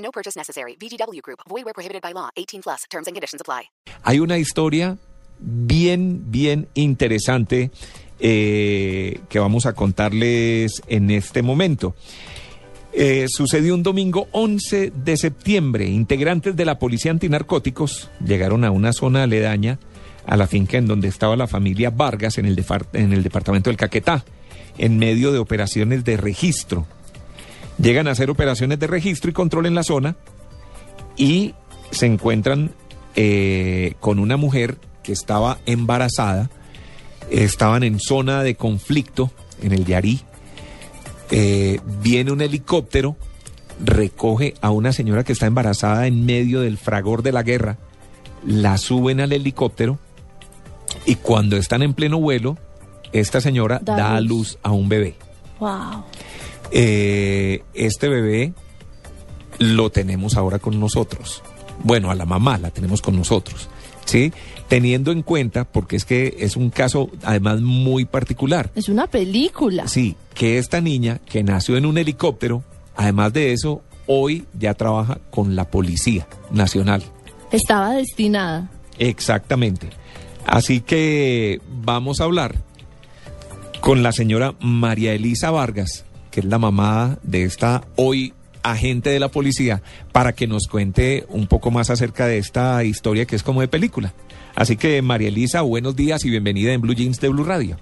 No purchase necessary. VGW Group. Void where prohibited by law. 18 plus. Terms and conditions apply. Hay una historia bien, bien interesante eh, que vamos a contarles en este momento. Eh, sucedió un domingo 11 de septiembre. Integrantes de la Policía Antinarcóticos llegaron a una zona aledaña a la finca en donde estaba la familia Vargas en el, defar- en el departamento del Caquetá, en medio de operaciones de registro. Llegan a hacer operaciones de registro y control en la zona y se encuentran eh, con una mujer que estaba embarazada. Estaban en zona de conflicto en el Yarí. Eh, viene un helicóptero, recoge a una señora que está embarazada en medio del fragor de la guerra, la suben al helicóptero y cuando están en pleno vuelo, esta señora Da da, a luz. luz a un bebé. Wow. Eh, este bebé lo tenemos ahora con nosotros. Bueno, a la mamá la tenemos con nosotros, ¿sí? Teniendo en cuenta, porque es que es un caso además muy particular, Es una película. sí, que esta niña que nació en un helicóptero, además de eso, hoy ya trabaja con la Policía Nacional. Estaba destinada. Exactamente. Así que vamos a hablar con la señora María Elisa Vargas, es la mamá de esta hoy agente de la policía, para que nos cuente un poco más acerca de esta historia que es como de película. Así que María Elisa, buenos días y bienvenida en Blue Jeans de Blue Radio.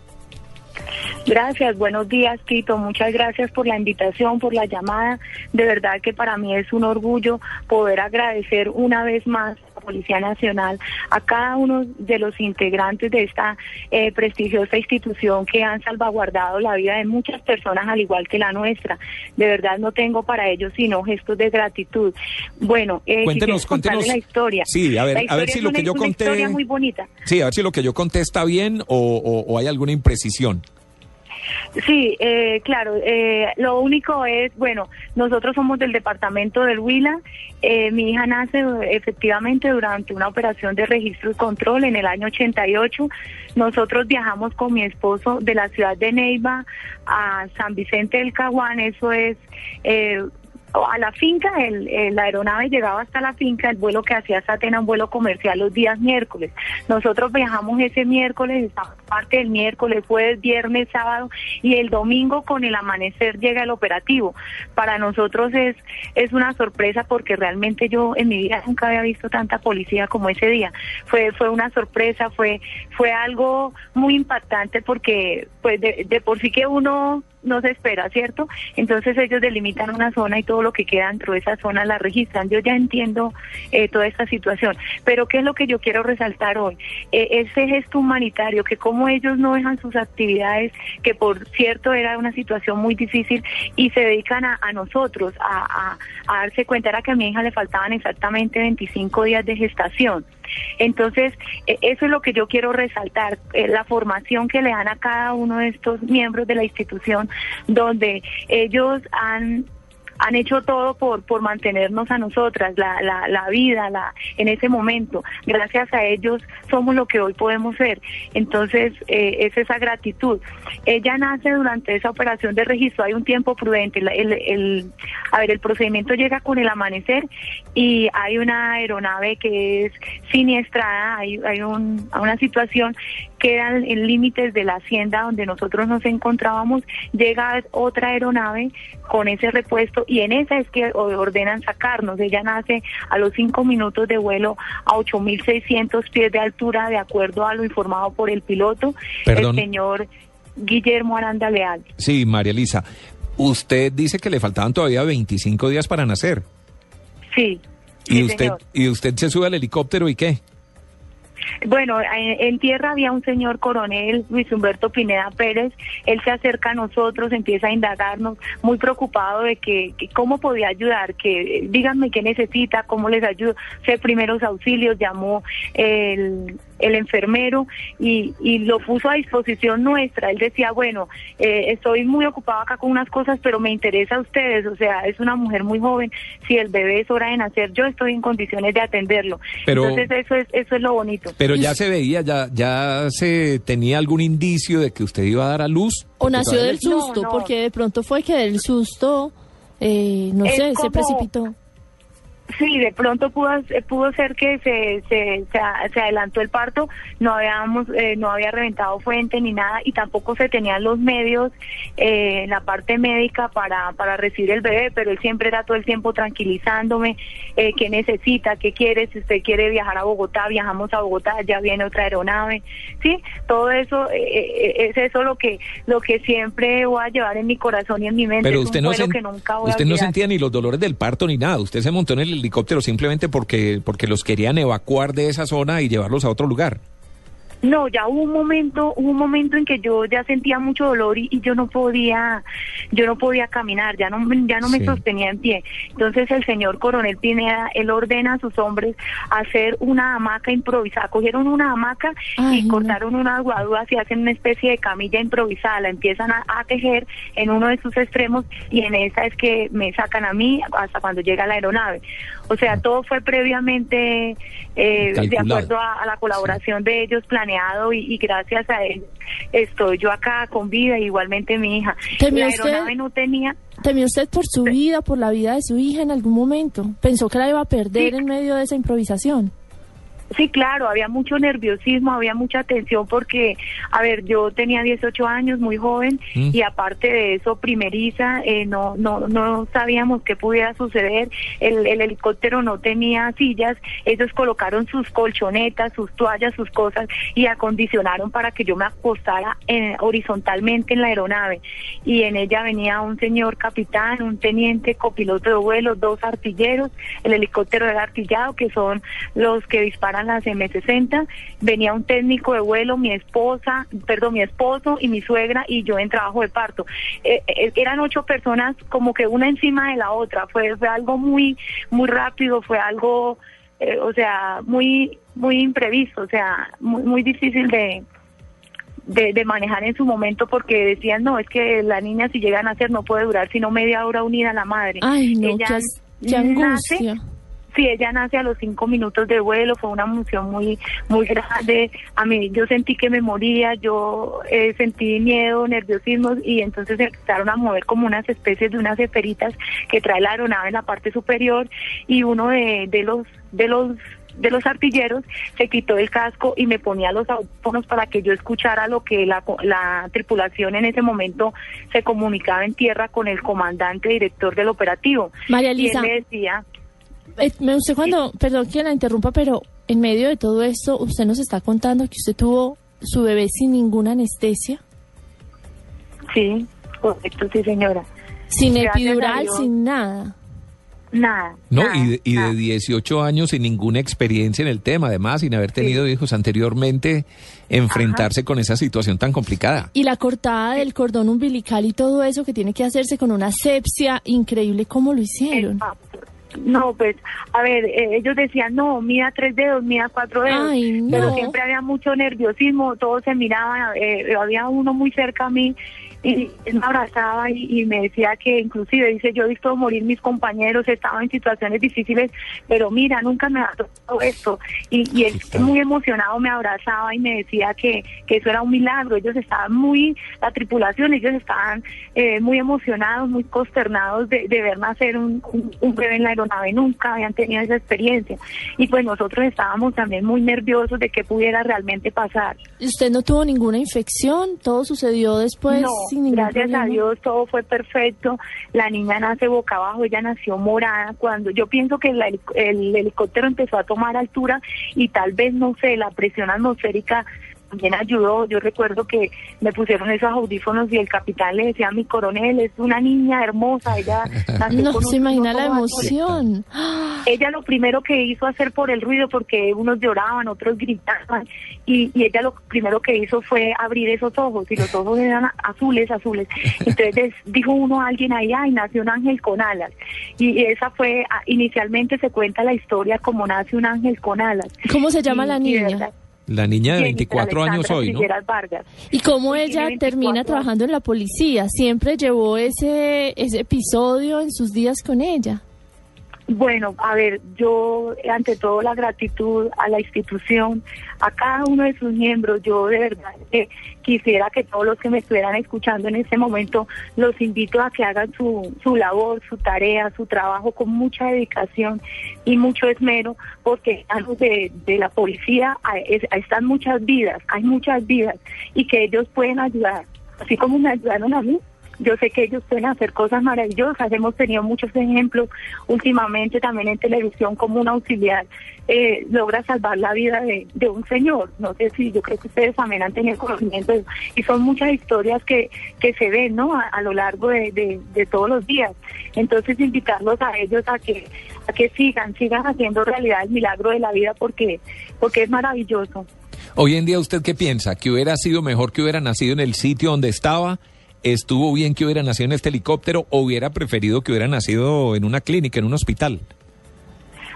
Gracias, buenos días, Tito. Muchas gracias por la invitación, por la llamada. De verdad que para mí es un orgullo poder agradecer una vez más Policía Nacional, a cada uno de los integrantes de esta eh, prestigiosa institución que han salvaguardado la vida de muchas personas al igual que la nuestra. De verdad no tengo para ellos sino gestos de gratitud. Bueno, eh, Cuéntenos, cuéntenos. la historia. Sí, a ver, La a ver si lo una- que yo una conté- historia muy bonita. Sí, a ver si lo que yo conté está bien o, o- o hay alguna imprecisión. Sí, eh, claro. eh, lo único es, bueno, nosotros somos del departamento del Huila. eh, mi hija nace efectivamente durante una operación de registro y control en el año 88. Nosotros viajamos con mi esposo de la ciudad de Neiva a San Vicente del Caguán. Eso es eh, a la finca, el, la aeronave llegaba hasta la finca, el vuelo que hacía Satena, un vuelo comercial los días miércoles. Nosotros viajamos ese miércoles, esta parte del miércoles, jueves, viernes, sábado y el domingo con el amanecer llega el operativo. Para nosotros es, es una sorpresa porque realmente yo en mi vida nunca había visto tanta policía como ese día. Fue, fue una sorpresa, fue, fue algo muy impactante porque pues de, de por sí que uno no se espera, ¿cierto? Entonces ellos delimitan una zona y todo lo que queda dentro de esa zona la registran. Yo ya entiendo eh, toda esta situación, pero ¿qué es lo que yo quiero resaltar hoy? Eh, ese gesto humanitario, que como ellos no dejan sus actividades, que por cierto era una situación muy difícil, y se dedican a, nosotros a, darse cuenta, era que a mi hija le faltaban exactamente 25 días de gestación. Entonces, eh, eso es lo que yo quiero resaltar, eh, la formación que le dan a cada uno de estos miembros de la institución, donde ellos han han hecho todo por por mantenernos a nosotras la, la, la vida la en ese momento. Gracias a ellos somos lo que hoy podemos ser. Entonces eh, es esa gratitud. Ella nace durante esa operación de registro hay un tiempo prudente. El, el- a ver el procedimiento llega con el amanecer y hay una aeronave que es siniestrada. Hay hay un, una situación quedan en límites de la hacienda donde nosotros nos encontrábamos, llega otra aeronave con ese repuesto y en esa es que ordenan sacarnos. Ella nace a los cinco minutos de vuelo a 8.600 pies de altura, de acuerdo a lo informado por el piloto, Perdón. el señor Guillermo Aranda Leal. Sí, María Elisa, usted dice que le faltaban todavía 25 días para nacer. Sí. Y sí, usted señor. y usted se sube al helicóptero y qué? Bueno, en, en tierra había un señor coronel, Luis Humberto Pineda Pérez. Él se acerca a nosotros, empieza a indagarnos, muy preocupado de que, que cómo podía ayudar, que eh, díganme qué necesita, cómo les ayudo. Sé primeros auxilios, llamó el el enfermero y, y lo puso a disposición nuestra. Él decía, bueno, eh, estoy muy ocupado acá con unas cosas, pero me interesa a ustedes, o sea, es una mujer muy joven, si el bebé es hora de nacer, yo estoy en condiciones de atenderlo. Pero- Entonces eso es, eso es lo bonito. Pero ya se veía, ya, ya se tenía algún indicio de que usted iba a dar a luz. O nació del susto, no. porque de pronto fue que del susto, eh, no Es sé, se precipitó. Sí, de pronto pudo, pudo ser que se, se, se, a- se adelantó el parto, no habíamos, eh, no había reventado fuente ni nada y tampoco se tenían los medios eh, en la parte médica para, para recibir el bebé, pero él siempre era todo el tiempo tranquilizándome, eh, qué necesita, qué quiere, si usted quiere viajar a Bogotá, viajamos a Bogotá, ya viene otra aeronave, sí, todo eso, eh, eh, es eso lo que, lo que siempre voy a llevar en mi corazón y en mi mente, Pero usted no, sen- que nunca voy a usted no olvidar. sentía ni los dolores del parto ni nada. Usted se montó en el helicóptero simplemente porque, porque los querían evacuar de esa zona y llevarlos a otro lugar. No, ya hubo un momento, hubo un momento en que yo ya sentía mucho dolor y, y yo no podía, yo no podía caminar, ya no, ya no me Sí. sostenía en pie. Entonces el señor coronel Pineda, él ordena a sus hombres hacer una hamaca improvisada. Cogieron una hamaca Ay, y no. cortaron unas guaduras y hacen una especie de camilla improvisada. La empiezan a, a tejer en uno de sus extremos y en esa es que me sacan a mí hasta cuando llega la aeronave. O sea, todo fue previamente eh, de acuerdo a, a la colaboración de ellos planeado y, y gracias a él estoy yo acá con vida, igualmente mi hija. ¿Temió La usted? no tenía, ¿Temió usted por su vida, por la vida de su hija en algún momento? ¿Pensó que la iba a perder Sí. en medio de esa improvisación? Sí, claro, había mucho nerviosismo, había mucha tensión porque, a ver, yo tenía 18 años, muy joven, Mm. y aparte de eso, primeriza, eh, no, no, no sabíamos qué pudiera suceder. El, el helicóptero no tenía sillas, ellos colocaron sus colchonetas, sus toallas, sus cosas y acondicionaron para que yo me acostara eh, horizontalmente en la aeronave. Y en ella venía un señor capitán, un teniente, copiloto de vuelo, dos artilleros, el helicóptero era artillado, que son los que disparan las M60, venía un técnico de vuelo, mi esposa, perdón, mi esposo y mi suegra y yo en trabajo de parto. Eh, eh, eran ocho personas como que una encima de la otra, fue, fue algo muy, muy rápido, fue algo, eh, o sea, muy, muy imprevisto, o sea, muy, muy difícil de, de, de manejar en su momento porque decían, no, es que la niña si llega a nacer no puede durar sino media hora unida a la madre. Ay, no, Ella qué, qué nace- angustia. Sí, ella nace a los cinco minutos de vuelo, fue una emoción muy muy grande. A mí yo sentí que me moría, yo eh, sentí miedo, nerviosismo y entonces se empezaron a mover como unas especies de unas esferitas que trae la aeronave en la parte superior y uno de, de los de los de los artilleros se quitó el casco y me ponía los audífonos para que yo escuchara lo que la, la tripulación en ese momento se comunicaba en tierra con el comandante director del operativo. María Y él Elisa, me decía, eh, me usted cuando, perdón que la interrumpa, pero en medio de todo esto, usted nos está contando que usted tuvo su bebé sin ninguna anestesia, Sí, correcto, sí, señora. sin Gracias epidural, sin nada. Nada. No, nada, y de, y de nada. 18 años sin ninguna experiencia en el tema, además, sin haber tenido hijos anteriormente, enfrentarse con esa situación tan complicada. Y la cortada del cordón umbilical y todo eso que tiene que hacerse con una asepsia increíble, ¿cómo lo hicieron? No, pues, a ver, eh, ellos decían, no, mida tres dedos, mida cuatro dedos. Ay, no. Pero siempre había mucho nerviosismo, todos se miraban, eh, había uno muy cerca a mí y él me abrazaba y, y me decía que inclusive, dice, yo he visto morir mis compañeros, he estado en situaciones difíciles, pero mira, nunca me ha tocado esto. Y, y él muy emocionado me abrazaba y me decía que, que eso era un milagro. Ellos estaban muy, la tripulación, ellos estaban eh, muy emocionados, muy consternados de, de ver nacer un, un, un bebé en la aeronave. Nunca habían tenido esa experiencia. Y pues nosotros estábamos también muy nerviosos de qué pudiera realmente pasar. ¿Y ¿Usted no tuvo ninguna infección? ¿Todo sucedió después no, sin gracias a Dios todo fue perfecto. La niña nace boca abajo, ella nació morada. Cuando yo pienso que la helic- el, helicóptero empezó a tomar altura y tal vez no sé, la presión atmosférica también ayudó. Yo recuerdo que me pusieron esos audífonos y el capitán le decía a mi coronel, es una niña hermosa, ella No se imagina la tono azul". emoción. Ella lo primero que hizo hacer por el ruido, porque unos lloraban, otros gritaban, y, y ella lo primero que hizo fue abrir esos ojos, y los ojos eran azules, azules. Entonces dijo uno a alguien ahí, ay, nació un ángel con alas. Y esa fue, inicialmente se cuenta la historia como nace un ángel con alas. ¿Cómo se llama Y- la niña? La niña de Jennifer 24 años hoy, ¿no? ¿Y cómo ella 24 termina trabajando en la policía? ¿Siempre llevó ese, ese episodio en sus días con ella? Bueno, a ver, yo ante todo la gratitud a la institución, a cada uno de sus miembros, yo de verdad que quisiera que todos los que me estuvieran escuchando en este momento, los invito a que hagan su, su labor, su tarea, su trabajo con mucha dedicación y mucho esmero, porque de, de la policía están muchas vidas, hay muchas vidas, y que ellos pueden ayudar, así como me ayudaron a mí, yo sé que ellos pueden hacer cosas maravillosas. Hemos tenido muchos ejemplos últimamente también en televisión como un auxiliar eh, logra salvar la vida de, un señor. No sé si yo creo que ustedes también han tenido conocimiento y son muchas historias que, que se ven ¿no? a, a lo largo de, de- de todos los días. Entonces invitarlos a ellos a que a que sigan, sigan haciendo realidad el milagro de la vida porque porque es maravilloso. Hoy en día, ¿usted qué piensa? ¿Que hubiera sido mejor que hubiera nacido en el sitio donde estaba? ¿Estuvo bien que hubiera nacido en este helicóptero o hubiera preferido que hubiera nacido en una clínica, en un hospital?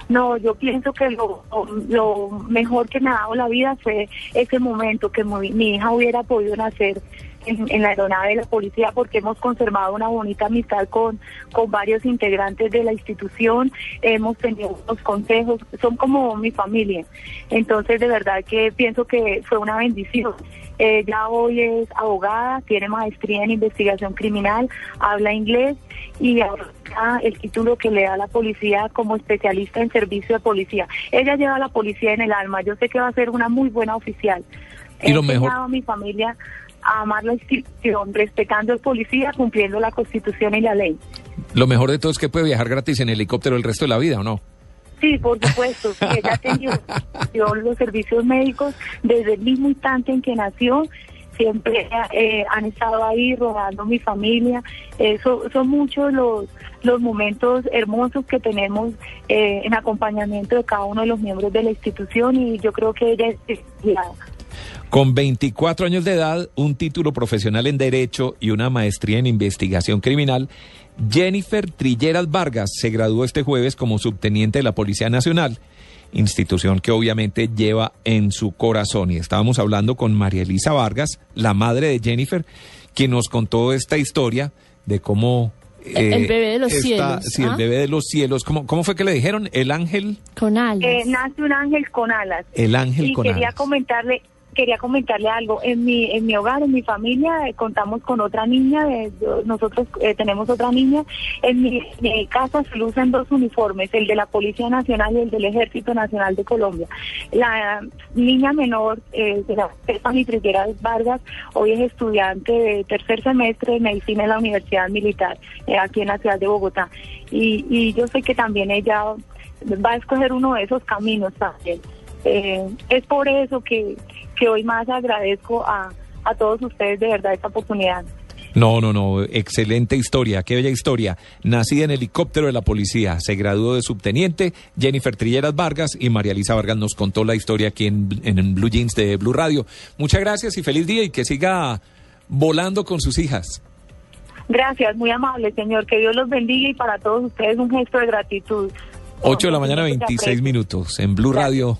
No, yo pienso que lo, lo mejor que me ha dado la vida fue ese momento que mi, mi hija hubiera podido nacer en, en la aeronave de la policía porque hemos conservado una bonita amistad con, con varios integrantes de la institución, hemos tenido unos consejos, son como mi familia. Entonces, de verdad que pienso que fue una bendición. Ella hoy es abogada, tiene maestría en investigación criminal, habla inglés y ahora el título que le da la policía como especialista en servicio de policía. Ella lleva a la policía en el alma. Yo sé que va a ser una muy buena oficial. Y He lo mejor- a mi familia a amar la institución, respetando al policía, cumpliendo la constitución y la ley. Lo mejor de todo es que puede viajar gratis en helicóptero el resto de la vida, ¿o no? Sí, por supuesto. ella ha tenido los servicios médicos desde el mismo instante en que nació. Siempre eh, han estado ahí rodando mi familia. Eso son muchos los los momentos hermosos que tenemos eh, en acompañamiento de cada uno de los miembros de la institución y yo creo que ella es. Con 24 años de edad, un título profesional en Derecho y una maestría en Investigación Criminal, Jennifer Trilleras Vargas se graduó este jueves como subteniente de la Policía Nacional, institución que obviamente lleva en su corazón. Y estábamos hablando con María Elisa Vargas, la madre de Jennifer, quien nos contó esta historia de cómo... El- el bebé de los cielos, Sí, ¿ah? el bebé de los cielos. ¿Cómo, ¿Cómo fue que le dijeron? El ángel, Con alas. Eh, nace un ángel con alas. el ángel y con quería alas. comentarle quería comentarle algo. En mi en mi hogar en mi familia eh, contamos con otra niña de- de- nosotros eh, tenemos otra niña. En mi, mi casa se lucen dos uniformes el de la policía nacional y el del ejército nacional de Colombia. La niña menor eh, de la Vargas hoy es estudiante de tercer semestre de medicina en la universidad militar eh, aquí en la ciudad de Bogotá. Y, y yo sé que también ella va a escoger uno de esos caminos también. Eh, es por eso que, que hoy más agradezco a, a todos ustedes de verdad esta oportunidad. No, no, no, excelente historia, qué bella historia. Nacida en helicóptero de la policía, se graduó de subteniente, Jennifer Trilleras Vargas y María Elisa Vargas nos contó la historia aquí en, en Blue Jeans de Blue Radio. Muchas gracias y feliz día y que siga volando con sus hijas. Gracias, muy amable señor, que Dios los bendiga y para todos ustedes un gesto de gratitud. 8 de la mañana, Mucho 26 aprecio. minutos en Blue. Radio.